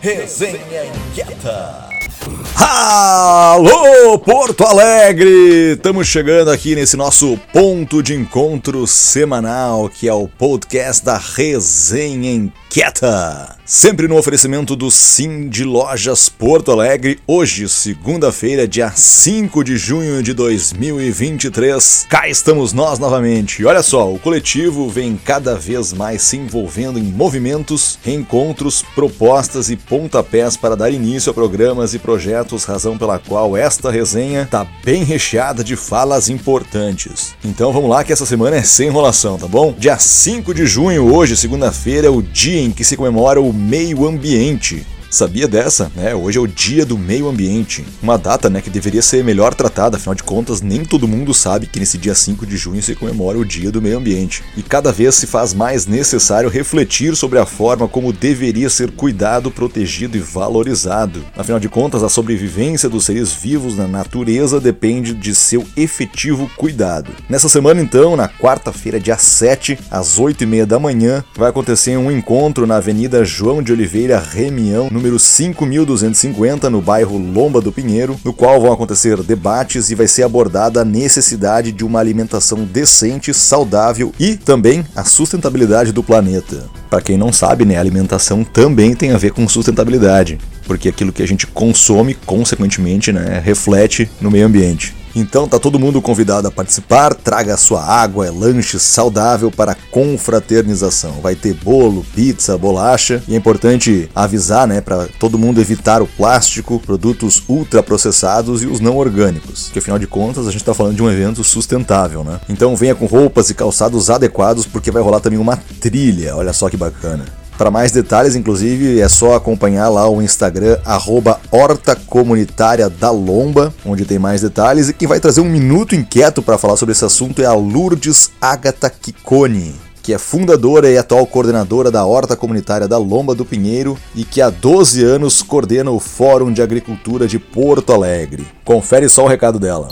Resenha Inquieta. Alô, Porto Alegre! Estamos chegando aqui nesse nosso ponto de encontro semanal, que é o podcast da Resenha Inquieta. Sempre no oferecimento do Sim de Lojas Porto Alegre, hoje, segunda-feira, dia 5 de junho de 2023. Cá estamos nós novamente. Olha só, o coletivo vem cada vez mais se envolvendo em movimentos, reencontros, propostas e pontapés para dar início a programas e projetos, razão pela qual esta resenha está bem recheada de falas importantes. Então vamos lá que essa semana é sem enrolação, tá bom? Dia 5 de junho, hoje, segunda-feira, é o dia em que se comemora o meio ambiente. Sabia dessa? né? hoje é o Dia do Meio Ambiente. Uma data né, que deveria ser melhor tratada, afinal de contas, nem todo mundo sabe que nesse dia 5 de junho se comemora o Dia do Meio Ambiente. E cada vez se faz mais necessário refletir sobre a forma como deveria ser cuidado, protegido e valorizado. Afinal de contas, a sobrevivência dos seres vivos na natureza depende de seu efetivo cuidado. Nessa semana, então, na quarta-feira, dia 7, às 8 e meia da manhã, vai acontecer um encontro na Avenida João de Oliveira Remião, número 5250, no bairro Lomba do Pinheiro, no qual vão acontecer debates e vai ser abordada a necessidade de uma alimentação decente, saudável e também a sustentabilidade do planeta. Para quem não sabe, né, alimentação também tem a ver com sustentabilidade, porque aquilo que a gente consome, consequentemente, né, reflete no meio ambiente. Então tá todo mundo convidado a participar, traga sua água, é lanche saudável para confraternização. Vai ter bolo, pizza, bolacha e é importante avisar, né, para todo mundo evitar o plástico, produtos ultraprocessados e os não orgânicos, que afinal de contas a gente está falando de um evento sustentável, né? Então venha com roupas e calçados adequados porque vai rolar também uma trilha. Olha só que bacana. Para mais detalhes, inclusive, é só acompanhar lá o Instagram, arroba Horta Comunitária da Lomba, onde tem mais detalhes. E quem vai trazer um minuto inquieto para falar sobre esse assunto é a Lourdes Agatha Kikoni que é fundadora e atual coordenadora da Horta Comunitária da Lomba do Pinheiro e que há 12 anos coordena o Fórum de Agricultura de Porto Alegre. Confere só o recado dela.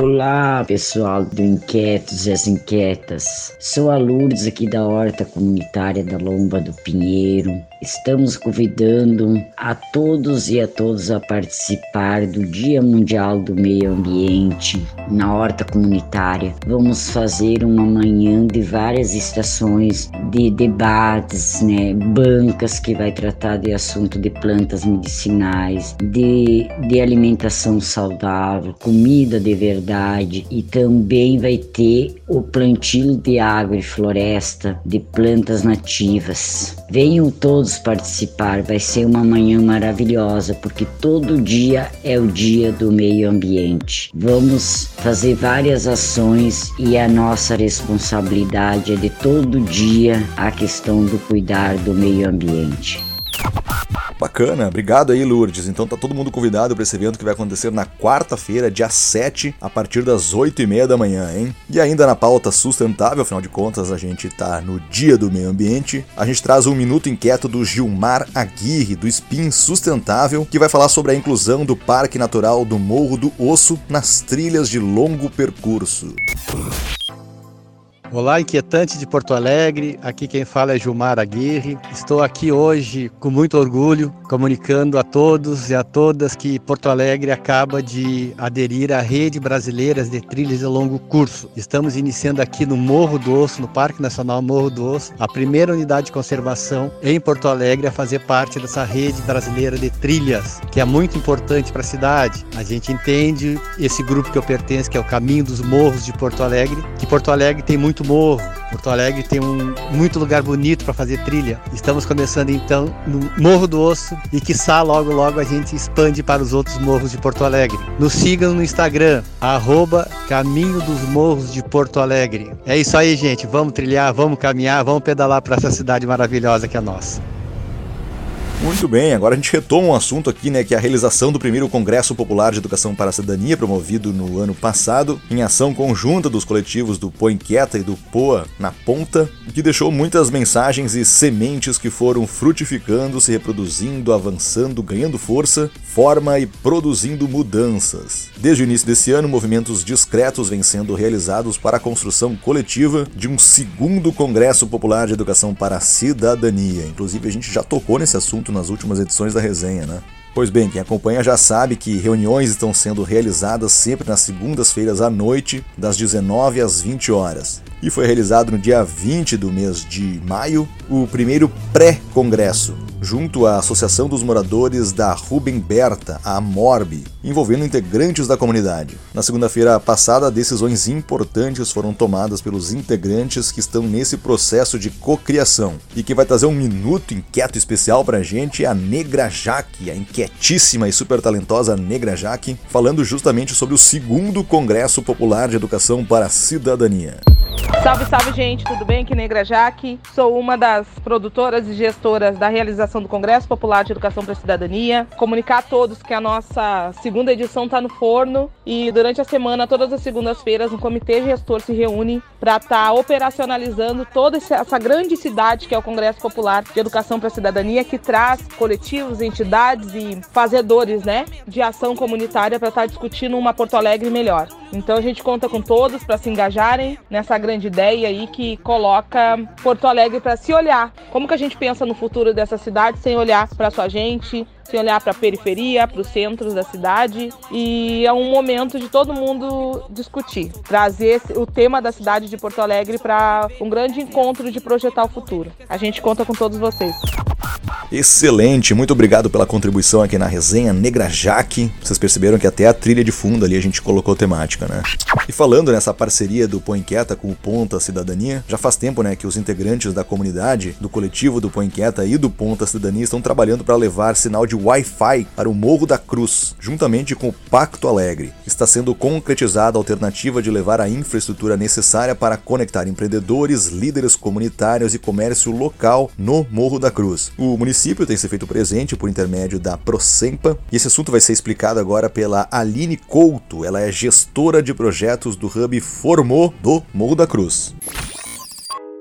Olá, pessoal do Inquietos e as Inquietas. Sou a Lourdes aqui da Horta Comunitária da Lomba do Pinheiro. Estamos convidando a todos e a todos a participar do Dia Mundial do Meio Ambiente na Horta Comunitária. Vamos fazer uma manhã de várias estações de debates, né, bancas que vai tratar de assunto de plantas medicinais, de, de alimentação saudável, comida de verdade e também vai ter o plantio de água e floresta de plantas nativas. Venham todos participar, vai ser uma manhã maravilhosa, porque todo dia é o dia do meio ambiente. Vamos fazer várias ações e a nossa responsabilidade é de todo dia a questão do cuidar do meio ambiente. Bacana, obrigado aí, Lourdes. Então tá todo mundo convidado para esse evento que vai acontecer na quarta-feira, dia 7, a partir das 8 e meia da manhã, hein? E ainda na pauta sustentável, afinal de contas, a gente tá no Dia do Meio Ambiente, a gente traz um minuto inquieto do Gilmar Aguirre, do Spin Sustentável, que vai falar sobre a inclusão do Parque Natural do Morro do Osso nas trilhas de longo percurso. Olá, inquietante de Porto Alegre. Aqui quem fala é Gilmar Aguirre. Estou aqui hoje com muito orgulho, comunicando a todos e a todas que Porto Alegre acaba de aderir à rede brasileira de trilhas de longo curso. Estamos iniciando aqui no Morro do Osso, no Parque Nacional Morro do Osso, a primeira unidade de conservação em Porto Alegre a fazer parte dessa rede brasileira de trilhas, que é muito importante para a cidade. A gente entende esse grupo que eu pertenço, que é o Caminho dos Morros de Porto Alegre, que Porto Alegre tem muito muito morro. Porto Alegre tem um muito lugar bonito para fazer trilha. Estamos começando então no Morro do Osso e quiçá logo logo a gente expande para os outros morros de Porto Alegre. Nos sigam no Instagram, arroba Caminho dos Morros de Porto Alegre. É isso aí, gente. Vamos trilhar, vamos caminhar, vamos pedalar para essa cidade maravilhosa que é nossa. Muito bem, agora a gente retoma um assunto aqui, né, que é a realização do primeiro Congresso Popular de Educação para a Cidadania, promovido no ano passado, em ação conjunta dos coletivos do Pô Inquieta e do Poa na Ponta, que deixou muitas mensagens e sementes que foram frutificando, se reproduzindo, avançando, ganhando força, forma e produzindo mudanças. Desde o início desse ano, movimentos discretos vêm sendo realizados para a construção coletiva de um segundo Congresso Popular de Educação para a Cidadania. Inclusive, a gente já tocou nesse assunto nas últimas edições da resenha, né? Pois bem, quem acompanha já sabe que reuniões estão sendo realizadas sempre nas segundas-feiras à noite, das 19 às 20 horas. E foi realizado no dia 20 do mês de maio o primeiro pré-congresso, junto à Associação dos Moradores da Rubem Berta, a Morb, envolvendo integrantes da comunidade. Na segunda-feira passada, decisões importantes foram tomadas pelos integrantes que estão nesse processo de cocriação. E quem vai trazer um minuto inquieto especial pra gente é a Negra Jaque, a inquietíssima e super talentosa Negra Jaque, falando justamente sobre o segundo Congresso Popular de Educação para a Cidadania. Salve, salve, gente, tudo bem? Aqui Negra Jaque. Sou uma das produtoras e gestoras da realização do Congresso Popular de Educação para a Cidadania. Comunicar a todos que a nossa segunda edição está no forno e durante a semana, todas as segundas-feiras, um comitê gestor se reúne para estar tá operacionalizando toda essa grande cidade que é o Congresso Popular de Educação para a Cidadania, que traz coletivos, entidades e fazedores né, de ação comunitária para estar tá discutindo uma Porto Alegre melhor. Então a gente conta com todos para se engajarem nessa grande ideia aí que coloca Porto Alegre para se olhar. Como que a gente pensa no futuro dessa cidade sem olhar para sua gente, sem olhar para a periferia, para os centros da cidade. E é um momento de todo mundo discutir, trazer o tema da cidade de Porto Alegre para um grande encontro de projetar o futuro. A gente conta com todos vocês. Excelente, muito obrigado pela contribuição aqui na resenha Negra Jaque. Vocês perceberam que até a trilha de fundo ali a gente colocou temática, né? E falando nessa parceria do Põe Quieta com o Ponta Cidadania, já faz tempo, né, que os integrantes da comunidade, do coletivo do Põe Quieta e do Ponta Cidadania estão trabalhando para levar sinal de Wi-Fi para o Morro da Cruz, juntamente com o Pacto Alegre. Está sendo concretizada a alternativa de levar a infraestrutura necessária para conectar empreendedores, líderes comunitários e comércio local no Morro da Cruz. O município tem se feito presente por intermédio da Procempa e esse assunto vai ser explicado agora pela Aline Couto. Ela é gestora de projetos do Hub Formou do Morro da Cruz.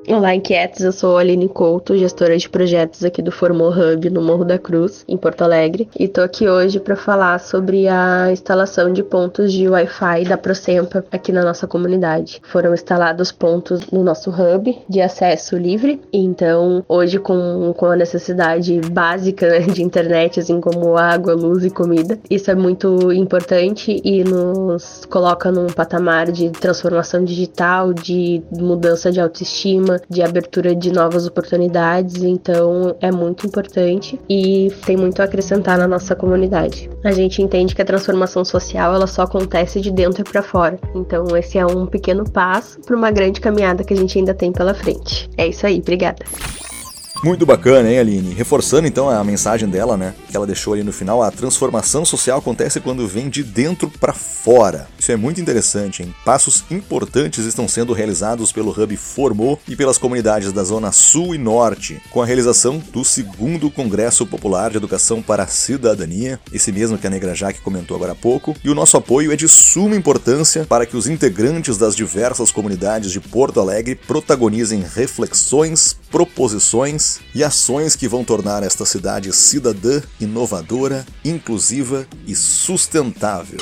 Olá, inquietos. Eu sou a Aline Couto, gestora de projetos aqui do Formou Hub no Morro da Cruz, em Porto Alegre, e tô aqui hoje para falar sobre a instalação de pontos de Wi-Fi da Procempa aqui na nossa comunidade. Foram instalados pontos no nosso hub de acesso livre, então hoje com, com a necessidade básica né, de internet, assim como água, luz e comida, isso é muito importante e nos coloca num patamar de transformação digital, de mudança de autoestima de abertura de novas oportunidades, então é muito importante e tem muito a acrescentar na nossa comunidade. A gente entende que a transformação social ela só acontece de dentro para fora, então esse é um pequeno passo para uma grande caminhada que a gente ainda tem pela frente. É isso aí, obrigada. Muito bacana, hein, Aline? Reforçando então a mensagem dela, né? Que ela deixou ali no final, a transformação social acontece quando vem de dentro para fora. Isso é muito interessante, hein? Passos importantes estão sendo realizados pelo Hub Formou e pelas comunidades da Zona Sul e Norte, com a realização do segundo Congresso Popular de Educação para a Cidadania, esse mesmo que a Negra Jaque comentou agora há pouco, e o nosso apoio é de suma importância para que os integrantes das diversas comunidades de Porto Alegre protagonizem reflexões, proposições e ações que vão tornar esta cidade cidadã, inovadora, inclusiva e sustentável.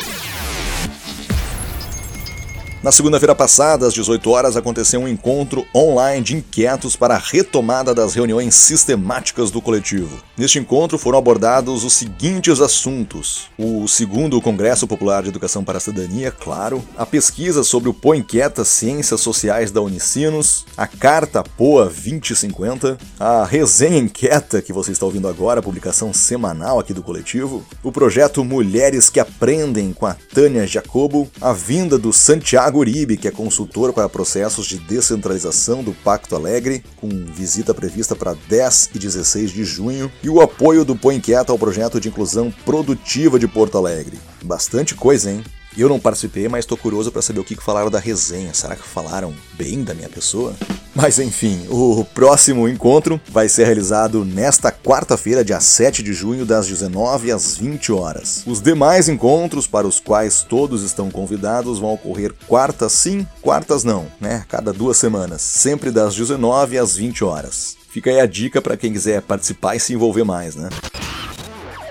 Na segunda-feira passada, às 18 horas, aconteceu um encontro online de inquietos para a retomada das reuniões sistemáticas do coletivo. Neste encontro foram abordados os seguintes assuntos: o segundo Congresso Popular de Educação para a Cidadania, claro, a pesquisa sobre o Põe Inquieta Ciências Sociais da Unicinos, a Carta POA 2050, a Resenha Inquieta, que você está ouvindo agora, a publicação semanal aqui do coletivo, o projeto Mulheres que Aprendem com a Tânia Jacobo, a vinda do Santiago Uribe, que é consultor para processos de descentralização do Pacto Alegre, com visita prevista para 10 e 16 de junho, e o apoio do Põe Inquieta ao projeto de inclusão produtiva de Porto Alegre. Bastante coisa, hein? Eu não participei, mas estou curioso para saber o que falaram da resenha. Será que falaram bem da minha pessoa? Mas enfim, o próximo encontro vai ser realizado nesta quarta-feira, dia 7 de junho, das 19 às 20 horas. Os demais encontros, para os quais todos estão convidados, vão ocorrer quartas sim, quartas não, né? Cada duas semanas, sempre das 19 às 20 horas. Fica aí a dica para quem quiser participar e se envolver mais, né?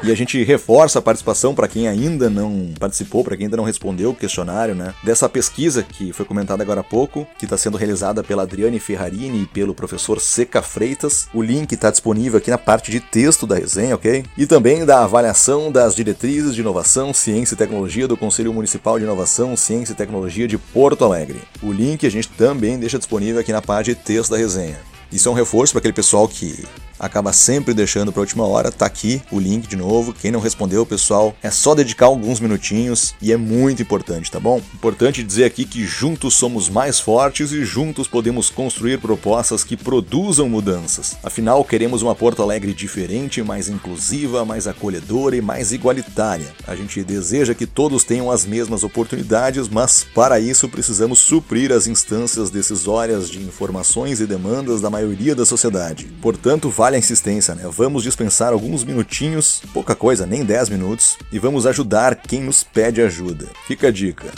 E a gente reforça a participação para quem ainda não participou, para quem ainda não respondeu o questionário, né? Dessa pesquisa que foi comentada agora há pouco, que está sendo realizada pela Adriane Ferrarini e pelo professor Seca Freitas. O link está disponível aqui na parte de texto da resenha, ok? E também da avaliação das diretrizes de inovação, ciência e tecnologia do Conselho Municipal de Inovação, Ciência e Tecnologia de Porto Alegre. O link a gente também deixa disponível aqui na parte de texto da resenha. Isso é um reforço para aquele pessoal que acaba sempre deixando para última hora. Tá aqui o link de novo. Quem não respondeu, pessoal, é só dedicar alguns minutinhos e é muito importante, tá bom? Importante dizer aqui que juntos somos mais fortes e juntos podemos construir propostas que produzam mudanças. Afinal, queremos uma Porto Alegre diferente, mais inclusiva, mais acolhedora e mais igualitária. A gente deseja que todos tenham as mesmas oportunidades, mas para isso precisamos suprir as instâncias decisórias de informações e demandas da maioria da sociedade. Portanto, vale a insistência, né? Vamos dispensar alguns minutinhos, pouca coisa, nem 10 minutos, e vamos ajudar quem nos pede ajuda. Fica a dica.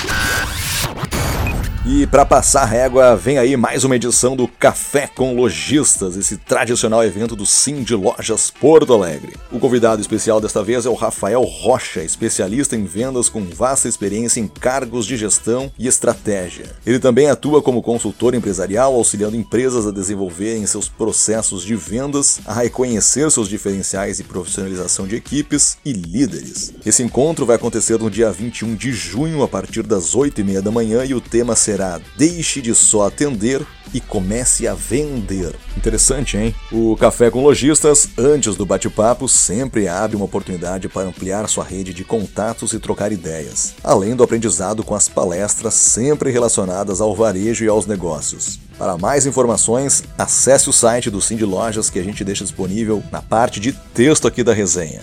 E para passar régua, vem aí mais uma edição do Café com Lojistas, esse tradicional evento do Sim de Lojas Porto Alegre. O convidado especial desta vez é o Rafael Rocha, especialista em vendas com vasta experiência em cargos de gestão e estratégia. Ele também atua como consultor empresarial, auxiliando empresas a desenvolverem seus processos de vendas, a reconhecer seus diferenciais e profissionalização de equipes e líderes. Esse encontro vai acontecer no dia 21 de junho, a partir das 8h30 da manhã, e o tema será será Deixe de só atender e comece a vender. Interessante, hein? O Café com Lojistas, antes do bate-papo, sempre abre uma oportunidade para ampliar sua rede de contatos e trocar ideias, além do aprendizado com as palestras sempre relacionadas ao varejo e aos negócios. Para mais informações, acesse o site do de Lojas que a gente deixa disponível na parte de texto aqui da resenha.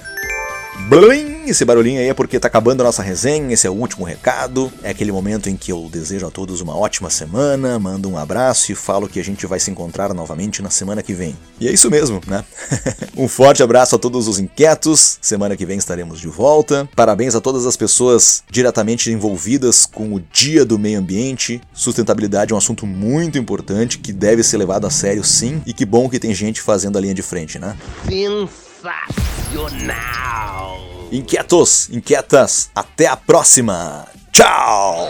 Blim! Esse barulhinho aí é porque tá acabando a nossa resenha, esse é o último recado. É aquele momento em que eu desejo a todos uma ótima semana, mando um abraço e falo que a gente vai se encontrar novamente na semana que vem. E é isso mesmo, né? um forte abraço a todos os inquietos. Semana que vem estaremos de volta. Parabéns a todas as pessoas diretamente envolvidas com o Dia do Meio Ambiente. Sustentabilidade é um assunto muito importante que deve ser levado a sério, sim. E que bom que tem gente fazendo a linha de frente, né? Sensacional! Inquietos, inquietas, até a próxima! Tchau!